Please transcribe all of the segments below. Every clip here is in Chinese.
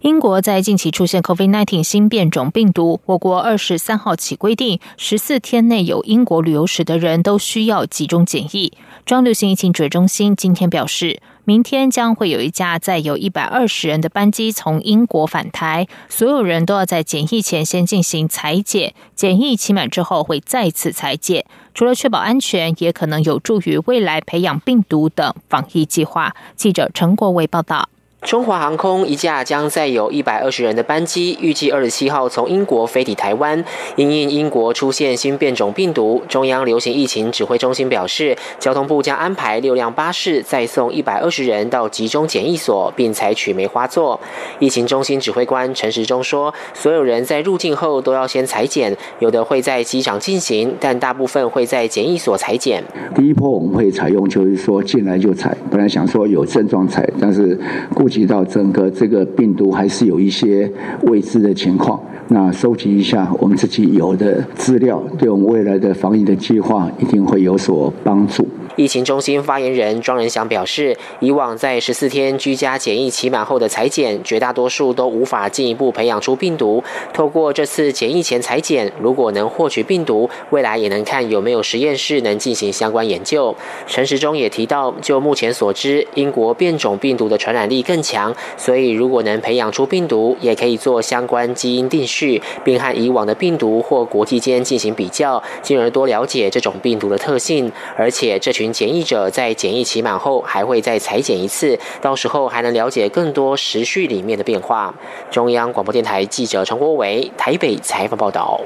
英国在近期出现 COVID-19 新变种病毒，我国二十三号起规定，十四天内有英国旅游史的人都需要集中检疫。中央流行疫情指挥中心今天表示，明天将会有一架载有一百二十人的班机从英国返台，所有人都要在检疫前先进行裁剪，检疫期满之后会再次裁剪。除了确保安全，也可能有助于未来培养病毒等防疫计划。记者陈国伟报道。中华航空一架将载有一百二十人的班机，预计二十七号从英国飞抵台湾。因应英国出现新变种病毒，中央流行疫情指挥中心表示，交通部将安排六辆巴士再送一百二十人到集中检疫所，并采取梅花座。疫情中心指挥官陈时中说，所有人在入境后都要先裁剪，有的会在机场进行，但大部分会在检疫所裁剪。第一波我们会采用，就是说进来就采，本来想说有症状采，但是顾。及到整个这个病毒还是有一些未知的情况，那收集一下我们自己有的资料，对我们未来的防疫的计划一定会有所帮助。疫情中心发言人庄仁祥表示，以往在十四天居家检疫期满后的裁剪，绝大多数都无法进一步培养出病毒。透过这次检疫前裁剪，如果能获取病毒，未来也能看有没有实验室能进行相关研究。陈时中也提到，就目前所知，英国变种病毒的传染力更强，所以如果能培养出病毒，也可以做相关基因定序，并和以往的病毒或国际间进行比较，进而多了解这种病毒的特性。而且这群。检疫者在检疫期满后还会再裁剪一次，到时候还能了解更多时序里面的变化。中央广播电台记者陈国伟台北采访报道。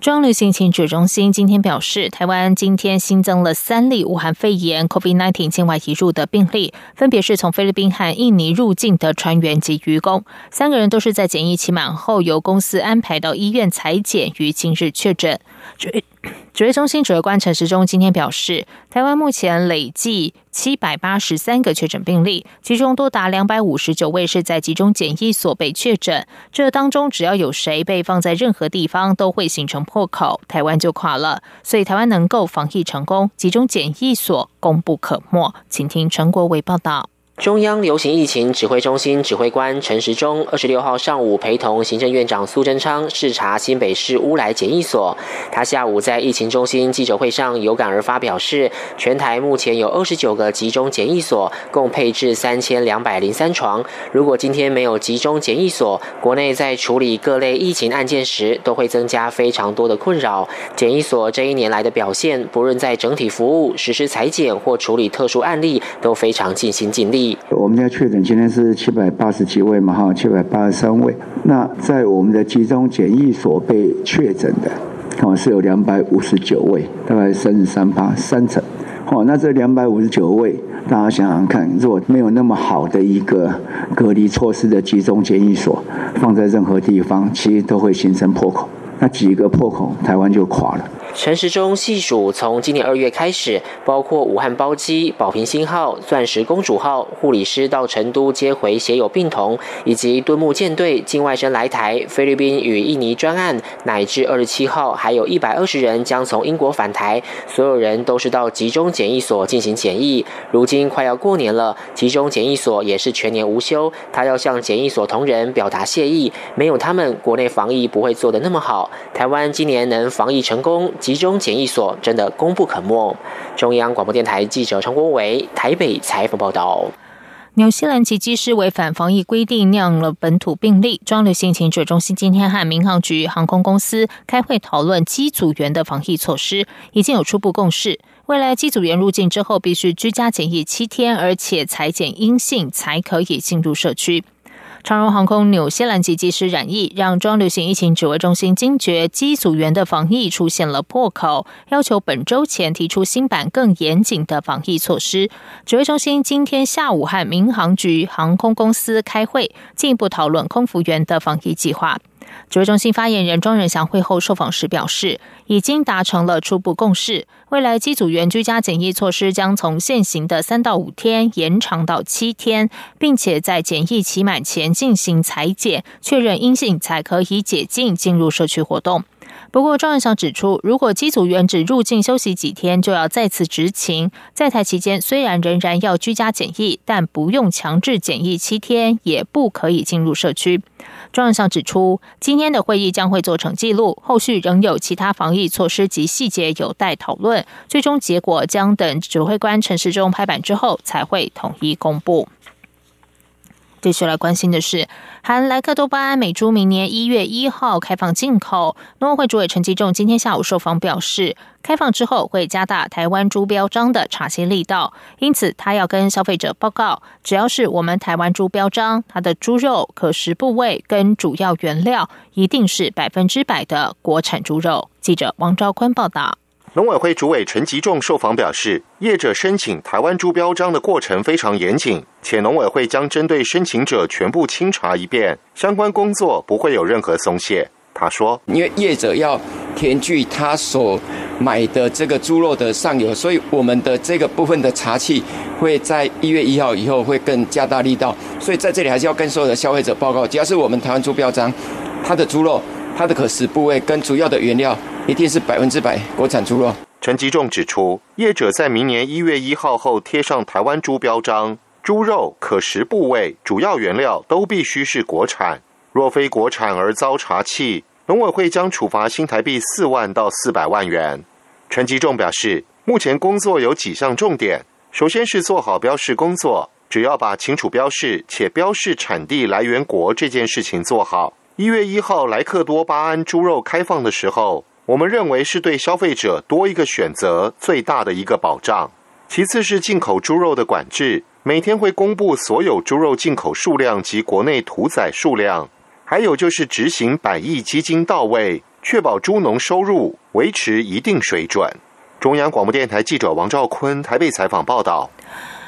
中央流行情指中心今天表示，台湾今天新增了三例武汉肺炎 （COVID-19） 境外移入的病例，分别是从菲律宾和印尼入境的船员及渔工，三个人都是在检疫期满后由公司安排到医院裁剪，于今日确诊。指挥中心指挥官陈时中今天表示，台湾目前累计七百八十三个确诊病例，其中多达两百五十九位是在集中检疫所被确诊。这当中只要有谁被放在任何地方，都会形成破口，台湾就垮了。所以台湾能够防疫成功，集中检疫所功不可没。请听陈国伟报道。中央流行疫情指挥中心指挥官陈时中二十六号上午陪同行政院长苏贞昌视察新北市乌来检疫所。他下午在疫情中心记者会上有感而发，表示全台目前有二十九个集中检疫所，共配置三千两百零三床。如果今天没有集中检疫所，国内在处理各类疫情案件时都会增加非常多的困扰。检疫所这一年来的表现，不论在整体服务、实施裁剪或处理特殊案例，都非常尽心尽力。我们家确诊今天是七百八十几位嘛，哈，七百八十三位。那在我们的集中检疫所被确诊的，哦，是有两百五十九位，大概三十三趴三成。哦，那这两百五十九位，大家想想看，如果没有那么好的一个隔离措施的集中检疫所，放在任何地方，其实都会形成破口。那几个破口，台湾就垮了。陈时中细数，从今年二月开始，包括武汉包机、宝瓶星号、钻石公主号护理师到成都接回携有病童，以及敦木舰队境外生来台、菲律宾与印尼专案，乃至二十七号还有一百二十人将从英国返台，所有人都是到集中检疫所进行检疫。如今快要过年了，集中检疫所也是全年无休，他要向检疫所同仁表达谢意，没有他们，国内防疫不会做得那么好。台湾今年能防疫成功。集中检疫所真的功不可没。中央广播电台记者陈国伟台北采访报道。纽西兰籍机师违反防疫规定，酿了本土病例。中流行情者中心今天和民航局航空公司开会讨论机组员的防疫措施，已经有初步共识。未来机组员入境之后，必须居家检疫七天，而且裁检阴性才可以进入社区。长荣航空纽西兰籍机师染疫，让中流行疫情指挥中心惊觉机组员的防疫出现了破口，要求本周前提出新版更严谨的防疫措施。指挥中心今天下午和民航局航空公司开会，进一步讨论空服员的防疫计划。指挥中心发言人庄仁祥会后受访时表示，已经达成了初步共识，未来机组员居家检疫措施将从现行的三到五天延长到七天，并且在检疫期满前进行裁剪，确认阴性才可以解禁进入社区活动。不过，庄仁祥指出，如果机组员只入境休息几天，就要再次执勤。在台期间，虽然仍然要居家检疫，但不用强制检疫七天，也不可以进入社区。庄仁祥指出，今天的会议将会做成记录，后续仍有其他防疫措施及细节有待讨论，最终结果将等指挥官陈时中拍板之后才会统一公布。继续来关心的是，含莱克多巴胺美猪明年一月一号开放进口。农委会主委陈吉仲今天下午受访表示，开放之后会加大台湾猪标章的查询力道，因此他要跟消费者报告，只要是我们台湾猪标章，它的猪肉可食部位跟主要原料一定是百分之百的国产猪肉。记者王昭坤报道。农委会主委陈吉仲受访表示，业者申请台湾猪标章的过程非常严谨，且农委会将针对申请者全部清查一遍，相关工作不会有任何松懈。他说：“因为业者要填具他所买的这个猪肉的上游，所以我们的这个部分的查器会在一月一号以后会更加大力道。所以在这里还是要跟所有的消费者报告，只要是我们台湾猪标章，它的猪肉、它的可食部位跟主要的原料。”一定是百分之百国产猪肉。陈吉仲指出，业者在明年一月一号后贴上台湾猪标章，猪肉可食部位、主要原料都必须是国产。若非国产而遭查气，农委会将处罚新台币四万到四百万元。陈吉仲表示，目前工作有几项重点，首先是做好标示工作，只要把清楚标示且标示产地来源国这件事情做好。一月一号莱克多巴胺猪肉开放的时候。我们认为是对消费者多一个选择，最大的一个保障。其次是进口猪肉的管制，每天会公布所有猪肉进口数量及国内屠宰数量。还有就是执行百亿基金到位，确保猪农收入维持一定水准。中央广播电台记者王兆坤台北采访报道。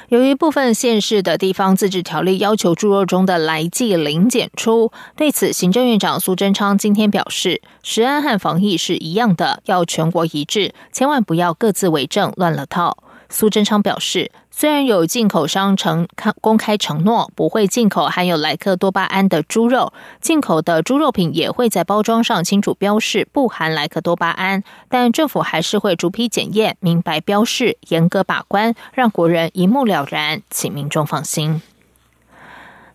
由于部分县市的地方自治条例要求猪肉中的来剂零检出，对此，行政院长苏贞昌今天表示，食安和防疫是一样的，要全国一致，千万不要各自为政，乱了套。苏贞昌表示，虽然有进口商承公开承诺不会进口含有莱克多巴胺的猪肉，进口的猪肉品也会在包装上清楚标示不含莱克多巴胺，但政府还是会逐批检验、明白标示、严格把关，让国人一目了然，请民众放心。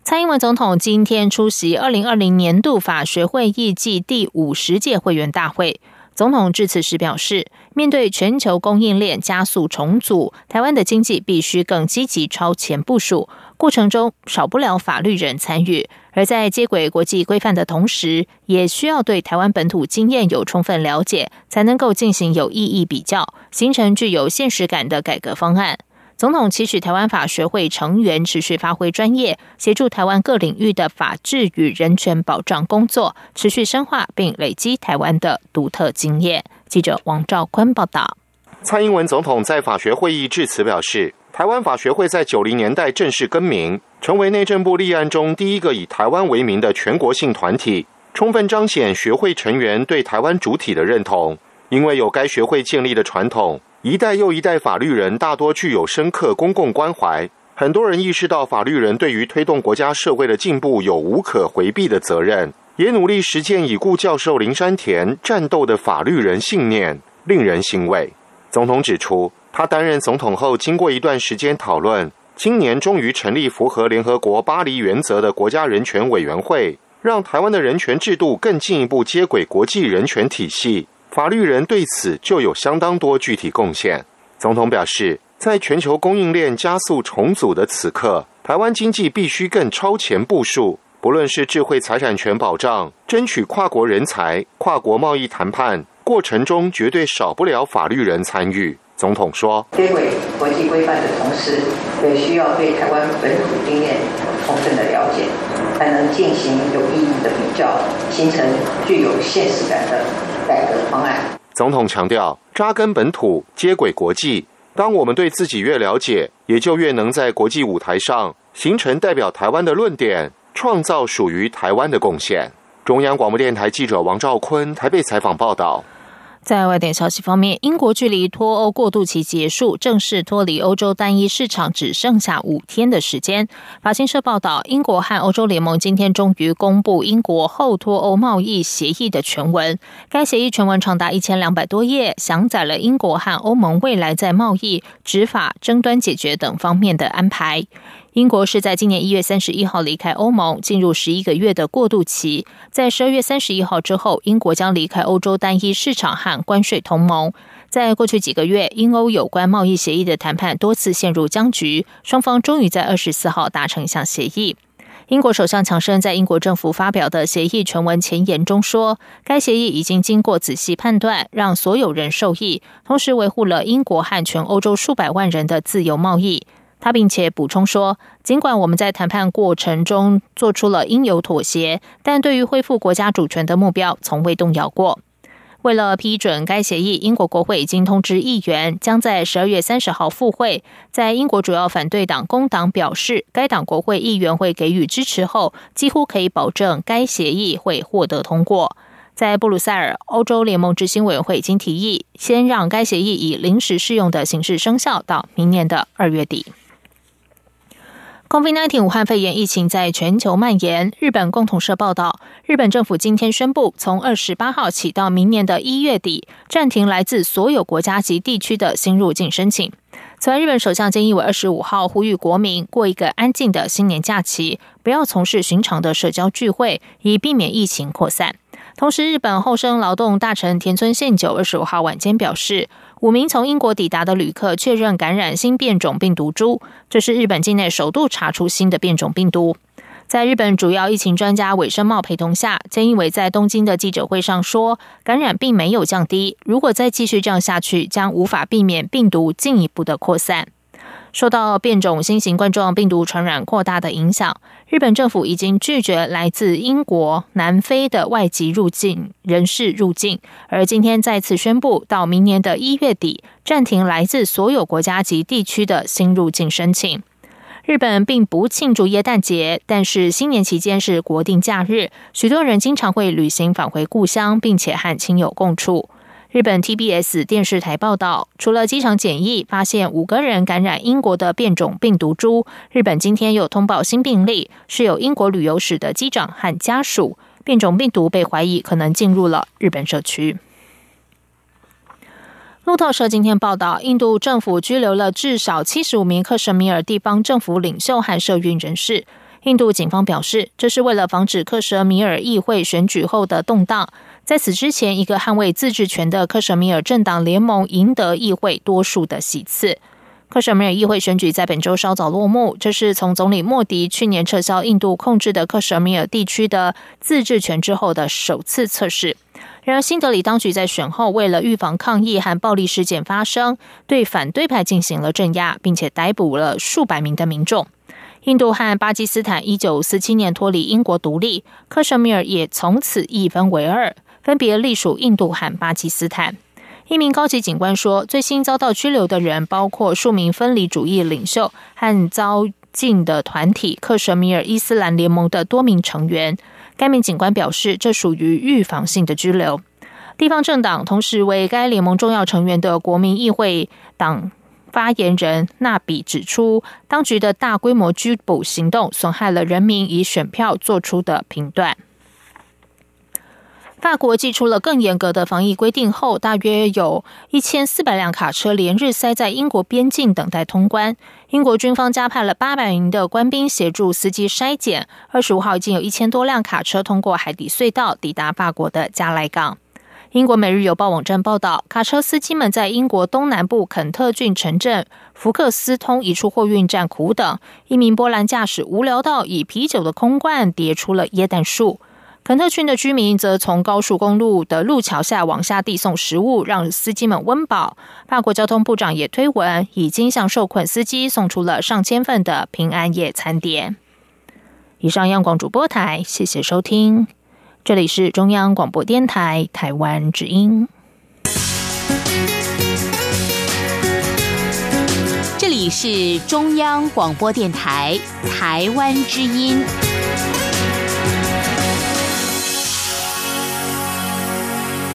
蔡英文总统今天出席二零二零年度法学会议暨第五十届会员大会。总统致辞时表示，面对全球供应链加速重组，台湾的经济必须更积极超前部署，过程中少不了法律人参与。而在接轨国际规范的同时，也需要对台湾本土经验有充分了解，才能够进行有意义比较，形成具有现实感的改革方案。总统期许台湾法学会成员持续发挥专业，协助台湾各领域的法治与人权保障工作，持续深化并累积台湾的独特经验。记者王兆坤报道。蔡英文总统在法学会议致辞表示，台湾法学会在九零年代正式更名，成为内政部立案中第一个以台湾为名的全国性团体，充分彰显学会成员对台湾主体的认同。因为有该学会建立的传统。一代又一代法律人大多具有深刻公共关怀，很多人意识到法律人对于推动国家社会的进步有无可回避的责任，也努力实践已故教授林山田战斗的法律人信念，令人欣慰。总统指出，他担任总统后，经过一段时间讨论，今年终于成立符合联合国巴黎原则的国家人权委员会，让台湾的人权制度更进一步接轨国际人权体系。法律人对此就有相当多具体贡献。总统表示，在全球供应链加速重组的此刻，台湾经济必须更超前部署。不论是智慧财产权保障、争取跨国人才、跨国贸易谈判过程中，绝对少不了法律人参与。总统说：“接轨国际规范的同时，也需要对台湾本土经验充分的了解，才能进行有意义的比较，形成具有现实感的。”总统强调，扎根本土，接轨国际。当我们对自己越了解，也就越能在国际舞台上形成代表台湾的论点，创造属于台湾的贡献。中央广播电台记者王兆坤台北采访报道。在外电消息方面，英国距离脱欧过渡期结束，正式脱离欧洲单一市场只剩下五天的时间。法新社报道，英国和欧洲联盟今天终于公布英国后脱欧贸易协议的全文。该协议全文长达一千两百多页，详载了英国和欧盟未来在贸易、执法、争端解决等方面的安排。英国是在今年一月三十一号离开欧盟，进入十一个月的过渡期。在十二月三十一号之后，英国将离开欧洲单一市场和关税同盟。在过去几个月，英欧有关贸易协议的谈判多次陷入僵局，双方终于在二十四号达成一项协议。英国首相强生在英国政府发表的协议全文前言中说，该协议已经经过仔细判断，让所有人受益，同时维护了英国和全欧洲数百万人的自由贸易。他并且补充说，尽管我们在谈判过程中做出了应有妥协，但对于恢复国家主权的目标从未动摇过。为了批准该协议，英国国会已经通知议员，将在十二月三十号复会。在英国主要反对党工党表示，该党国会议员会给予支持后，几乎可以保证该协议会获得通过。在布鲁塞尔，欧洲联盟执行委员会已经提议，先让该协议以临时适用的形式生效到明年的二月底。COVID-19 武汉肺炎疫情在全球蔓延。日本共同社报道，日本政府今天宣布，从二十八号起到明年的一月底，暂停来自所有国家及地区的新入境申请。此外，日本首相菅义伟二十五号呼吁国民过一个安静的新年假期，不要从事寻常的社交聚会，以避免疫情扩散。同时，日本厚生劳动大臣田村宪久二十五号晚间表示。五名从英国抵达的旅客确认感染新变种病毒株，这是日本境内首度查出新的变种病毒。在日本主要疫情专家尾生茂陪同下，菅义伟在东京的记者会上说，感染并没有降低，如果再继续这样下去，将无法避免病毒进一步的扩散。受到变种新型冠状病毒传染扩大的影响，日本政府已经拒绝来自英国、南非的外籍入境人士入境，而今天再次宣布，到明年的一月底暂停来自所有国家及地区的新入境申请。日本并不庆祝耶诞节，但是新年期间是国定假日，许多人经常会旅行返回故乡，并且和亲友共处。日本 TBS 电视台报道，除了机场检疫发现五个人感染英国的变种病毒株，日本今天又通报新病例，是有英国旅游史的机长和家属。变种病毒被怀疑可能进入了日本社区。路透社今天报道，印度政府拘留了至少七十五名克什米尔地方政府领袖和社运人士。印度警方表示，这是为了防止克什米尔议会选举后的动荡。在此之前，一个捍卫自治权的克什米尔政党联盟赢得议会多数的席次。克什米尔议会选举在本周稍早落幕，这是从总理莫迪去年撤销印度控制的克什米尔地区的自治权之后的首次测试。然而，新德里当局在选后为了预防抗议和暴力事件发生，对反对派进行了镇压，并且逮捕了数百名的民众。印度和巴基斯坦一九四七年脱离英国独立，克什米尔也从此一分为二。分别隶属印度和巴基斯坦。一名高级警官说，最新遭到拘留的人包括数名分离主义领袖和遭禁的团体克什米尔伊斯兰联盟的多名成员。该名警官表示，这属于预防性的拘留。地方政党同时为该联盟重要成员的国民议会党发言人纳比指出，当局的大规模拘捕行动损害了人民以选票做出的评断。法国寄出了更严格的防疫规定后，大约有一千四百辆卡车连日塞在英国边境等待通关。英国军方加派了八百名的官兵协助司机筛检。二十五号已经有一千多辆卡车通过海底隧道抵达法国的加莱港。英国《每日邮报》网站报道，卡车司机们在英国东南部肯特郡城镇福克斯通一处货运站苦等。一名波兰驾驶无聊到以啤酒的空罐叠出了椰蛋树。肯特郡的居民则从高速公路的路桥下往下递送食物，让司机们温饱。法国交通部长也推文，已经向受困司机送出了上千份的平安夜餐点。以上，央广主播台，谢谢收听，这里是中央广播电台台湾之音。这里是中央广播电台台湾之音。